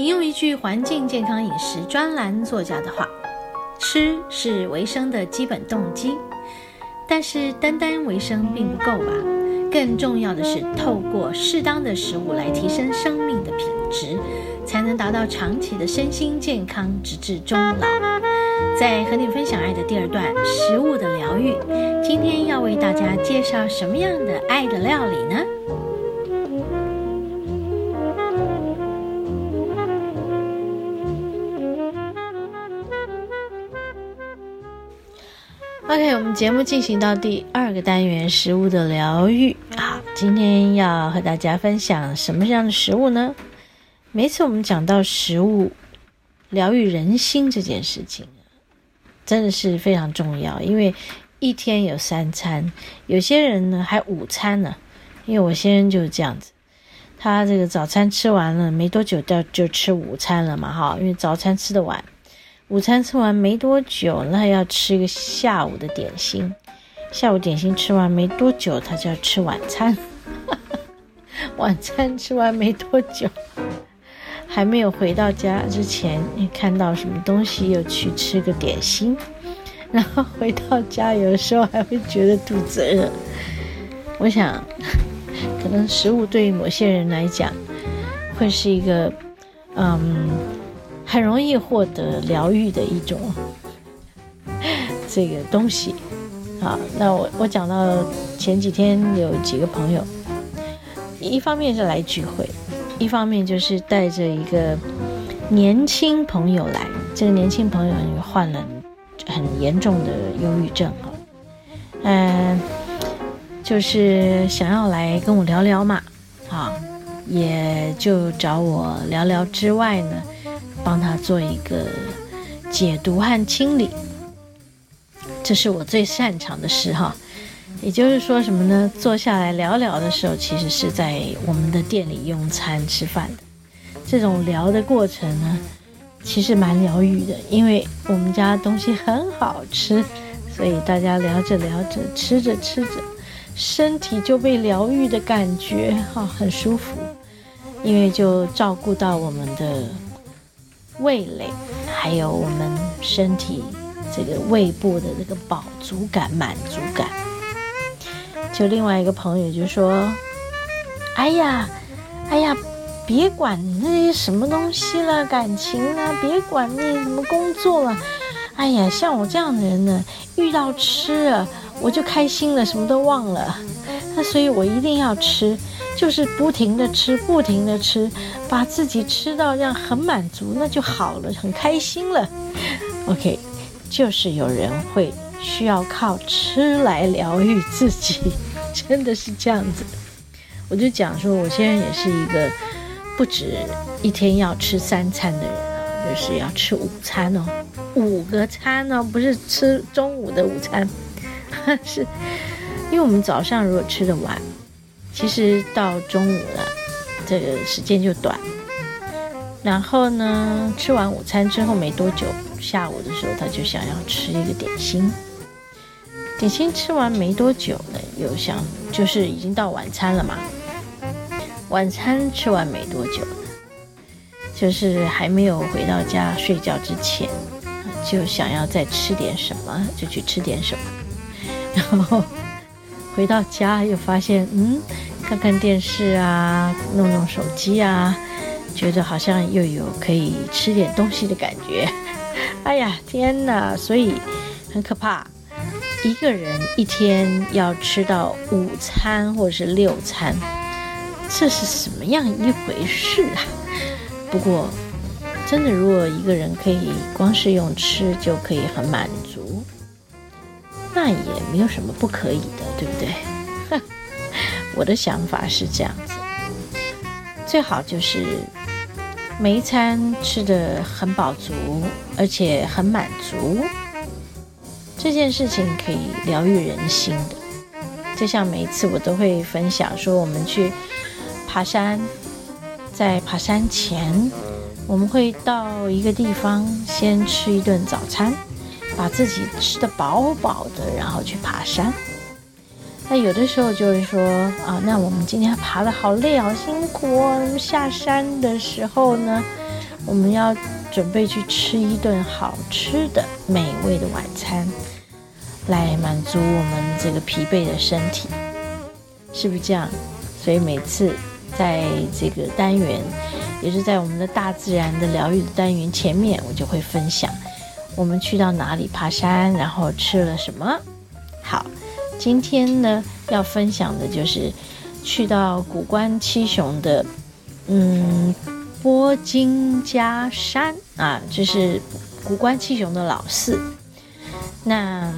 引用一句环境健康饮食专栏作家的话：“吃是维生的基本动机，但是单单维生并不够吧？更重要的是，透过适当的食物来提升生命的品质，才能达到长期的身心健康，直至终老。”在和你分享爱的第二段，食物的疗愈。今天要为大家介绍什么样的爱的料理呢我们节目进行到第二个单元——食物的疗愈。好，今天要和大家分享什么样的食物呢？每次我们讲到食物疗愈人心这件事情，真的是非常重要。因为一天有三餐，有些人呢还午餐呢。因为我先生就是这样子，他这个早餐吃完了没多久，就就吃午餐了嘛，哈。因为早餐吃的晚。午餐吃完没多久，那要吃一个下午的点心。下午点心吃完没多久，他就要吃晚餐。晚餐吃完没多久，还没有回到家之前，你看到什么东西又去吃个点心。然后回到家，有时候还会觉得肚子饿。我想，可能食物对于某些人来讲，会是一个，嗯。很容易获得疗愈的一种这个东西，啊，那我我讲到前几天有几个朋友，一方面是来聚会，一方面就是带着一个年轻朋友来，这个年轻朋友患了很严重的忧郁症啊，嗯，就是想要来跟我聊聊嘛，啊，也就找我聊聊之外呢。帮他做一个解毒和清理，这是我最擅长的事哈。也就是说什么呢？坐下来聊聊的时候，其实是在我们的店里用餐吃饭的。这种聊的过程呢，其实蛮疗愈的，因为我们家东西很好吃，所以大家聊着聊着，吃着吃着，身体就被疗愈的感觉哈，很舒服。因为就照顾到我们的。味蕾，还有我们身体这个胃部的这个饱足感、满足感。就另外一个朋友就说：“哎呀，哎呀，别管那些什么东西了，感情啊，别管那什么工作了。哎呀，像我这样的人呢，遇到吃啊，我就开心了，什么都忘了。所以我一定要吃。”就是不停的吃，不停的吃，把自己吃到这样很满足，那就好了，很开心了。OK，就是有人会需要靠吃来疗愈自己，真的是这样子。我就讲说，我现在也是一个不止一天要吃三餐的人啊，就是要吃午餐哦，五个餐哦，不是吃中午的午餐，是因为我们早上如果吃的晚。其实到中午了，这个时间就短。然后呢，吃完午餐之后没多久，下午的时候他就想要吃一个点心。点心吃完没多久呢，又想就是已经到晚餐了嘛。晚餐吃完没多久呢就是还没有回到家睡觉之前，就想要再吃点什么，就去吃点什么。然后。回到家又发现，嗯，看看电视啊，弄弄手机啊，觉得好像又有可以吃点东西的感觉。哎呀，天哪！所以很可怕，一个人一天要吃到午餐或者是六餐，这是什么样一回事啊？不过，真的，如果一个人可以光是用吃就可以很满足。那也没有什么不可以的，对不对？我的想法是这样子，最好就是每一餐吃的很饱足，而且很满足。这件事情可以疗愈人心的。就像每一次我都会分享说，我们去爬山，在爬山前，我们会到一个地方先吃一顿早餐。把自己吃得饱饱的，然后去爬山。那有的时候就是说啊，那我们今天爬的好累，好辛苦哦。下山的时候呢，我们要准备去吃一顿好吃的、美味的晚餐，来满足我们这个疲惫的身体，是不是这样？所以每次在这个单元，也是在我们的大自然的疗愈的单元前面，我就会分享我们去到哪里爬山，然后吃了什么。好，今天呢要分享的就是去到古关七雄的，嗯。波金家山啊，这是古关七雄的老四。那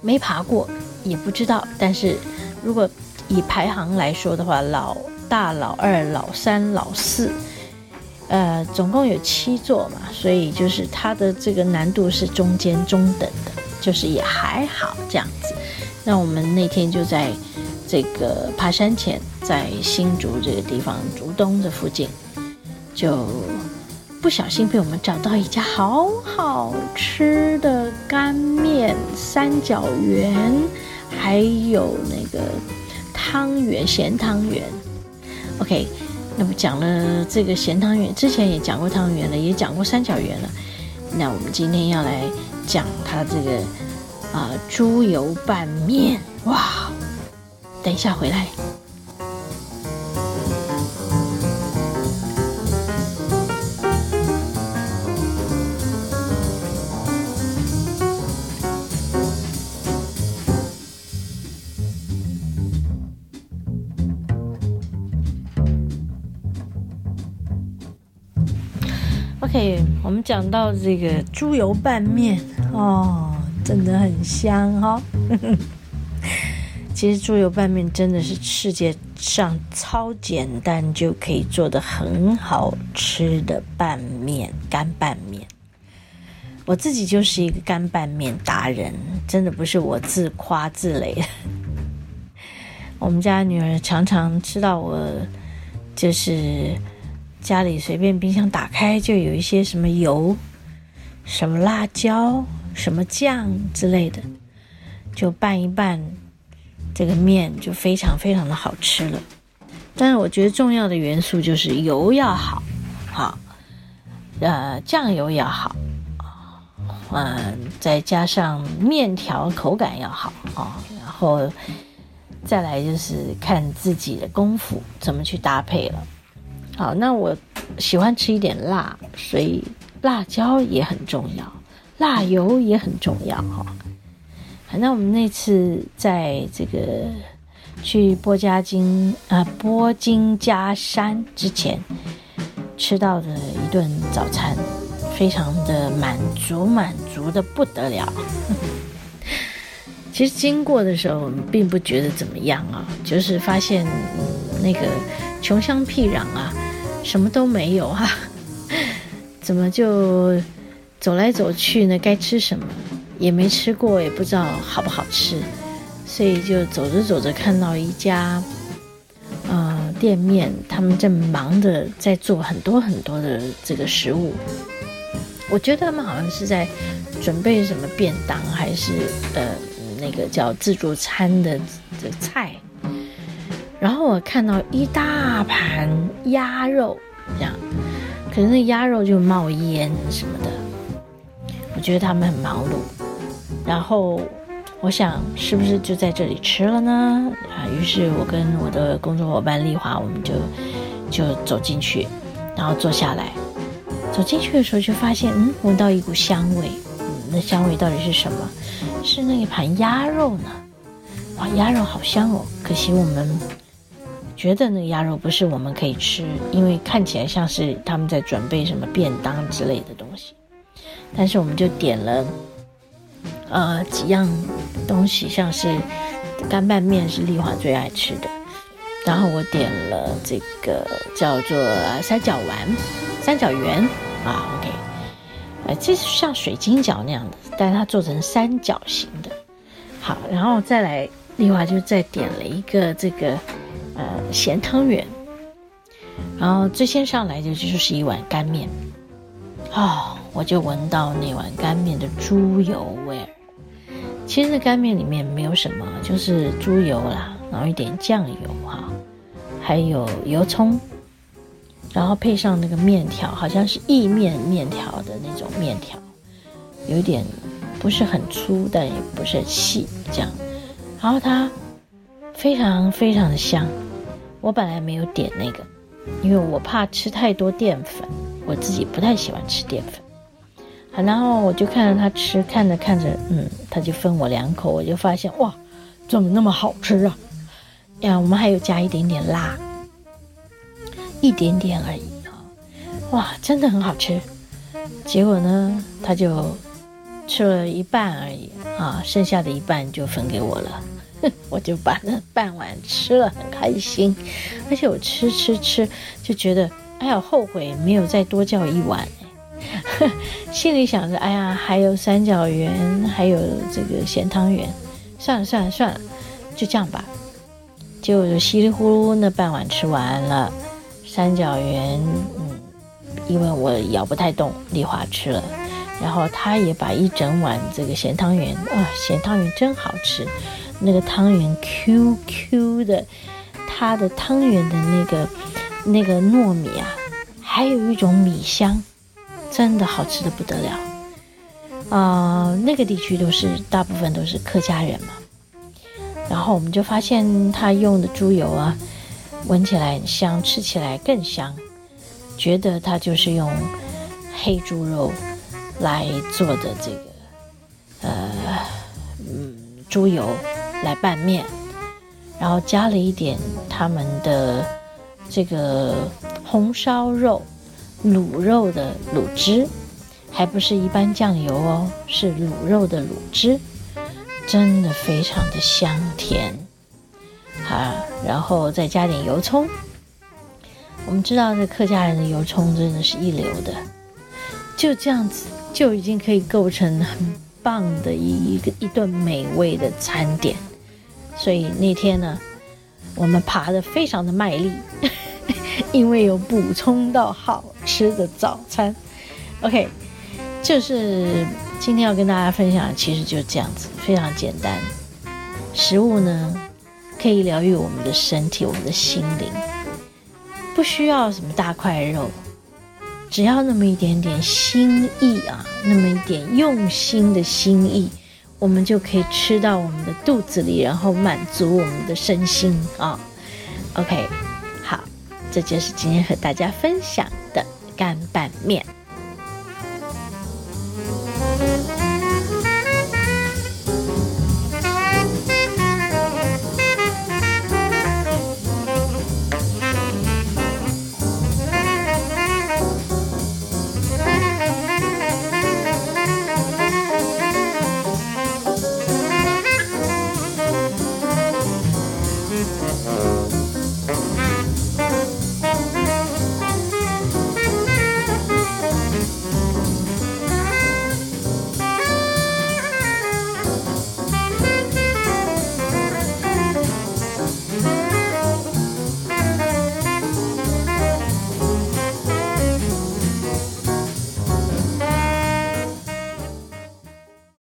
没爬过，也不知道。但是如果以排行来说的话，老大、老二、老三、老四，呃，总共有七座嘛，所以就是它的这个难度是中间中等的，就是也还好这样子。那我们那天就在这个爬山前，在新竹这个地方，竹东这附近。就不小心被我们找到一家好好吃的干面三角圆，还有那个汤圆咸汤圆。OK，那么讲了这个咸汤圆，之前也讲过汤圆了，也讲过三角圆了。那我们今天要来讲它这个啊猪油拌面，哇！等一下回来。我们讲到这个猪油拌面哦，真的很香哈。其实猪油拌面真的是世界上超简单就可以做的很好吃的拌面，干拌面。我自己就是一个干拌面达人，真的不是我自夸自擂。我们家女儿常常吃到我就是。家里随便冰箱打开就有一些什么油、什么辣椒、什么酱之类的，就拌一拌，这个面就非常非常的好吃了。但是我觉得重要的元素就是油要好，好，呃，酱油要好，嗯，再加上面条口感要好啊，然后再来就是看自己的功夫怎么去搭配了。好，那我喜欢吃一点辣，所以辣椒也很重要，辣油也很重要哈。那我们那次在这个去波加金啊波金加山之前吃到的一顿早餐，非常的满足，满足的不得了。其实经过的时候并不觉得怎么样啊，就是发现那个穷乡僻壤啊。什么都没有哈，怎么就走来走去呢？该吃什么也没吃过，也不知道好不好吃，所以就走着走着看到一家呃店面，他们正忙着在做很多很多的这个食物。我觉得他们好像是在准备什么便当，还是呃那个叫自助餐的的菜。然后我看到一大盘鸭肉，这样，可是那鸭肉就冒烟什么的，我觉得他们很忙碌。然后我想，是不是就在这里吃了呢？啊，于是我跟我的工作伙伴丽华，我们就就走进去，然后坐下来。走进去的时候就发现，嗯，闻到一股香味。那香味到底是什么？是那一盘鸭肉呢？哇，鸭肉好香哦！可惜我们。觉得那个鸭肉不是我们可以吃，因为看起来像是他们在准备什么便当之类的东西。但是我们就点了，呃，几样东西，像是干拌面是丽华最爱吃的，然后我点了这个叫做三角丸、三角圆啊，OK，呃，这是像水晶饺那样的，但是它做成三角形的。好，然后再来，丽华就再点了一个这个。呃，咸汤圆，然后最先上来的就是一碗干面，哦，我就闻到那碗干面的猪油味儿。其实干面里面没有什么，就是猪油啦，然后一点酱油哈，还有油葱，然后配上那个面条，好像是意面面条的那种面条，有点不是很粗，但也不是很细，这样。然后它非常非常的香。我本来没有点那个，因为我怕吃太多淀粉，我自己不太喜欢吃淀粉。好，然后我就看着他吃，看着看着，嗯，他就分我两口，我就发现哇，怎么那么好吃啊？呀，我们还有加一点点辣，一点点而已啊，哇，真的很好吃。结果呢，他就吃了一半而已啊，剩下的一半就分给我了，我就把那半碗吃了，很开心。而且我吃吃吃就觉得，哎呀，后悔没有再多叫一碗，心里想着，哎呀，还有三角圆，还有这个咸汤圆，算了算了算了，就这样吧。就稀里呼噜那半碗吃完了，三角圆，嗯，因为我咬不太动，丽华吃了，然后他也把一整碗这个咸汤圆，啊，咸汤圆真好吃，那个汤圆 Q Q 的，它的汤圆的那个那个糯米啊，还有一种米香，真的好吃的不得了，啊，那个地区都是大部分都是客家人嘛。然后我们就发现他用的猪油啊，闻起来很香，吃起来更香，觉得他就是用黑猪肉来做的这个，呃，嗯，猪油来拌面，然后加了一点他们的这个红烧肉、卤肉的卤汁，还不是一般酱油哦，是卤肉的卤汁。真的非常的香甜，啊，然后再加点油葱。我们知道这客家人的油葱真的是一流的，就这样子就已经可以构成很棒的一一个一顿美味的餐点。所以那天呢，我们爬的非常的卖力，因为有补充到好吃的早餐。OK，就是。今天要跟大家分享，其实就是这样子，非常简单。食物呢，可以疗愈我们的身体，我们的心灵，不需要什么大块肉，只要那么一点点心意啊，那么一点用心的心意，我们就可以吃到我们的肚子里，然后满足我们的身心啊。OK，好，这就是今天和大家分享的干拌面。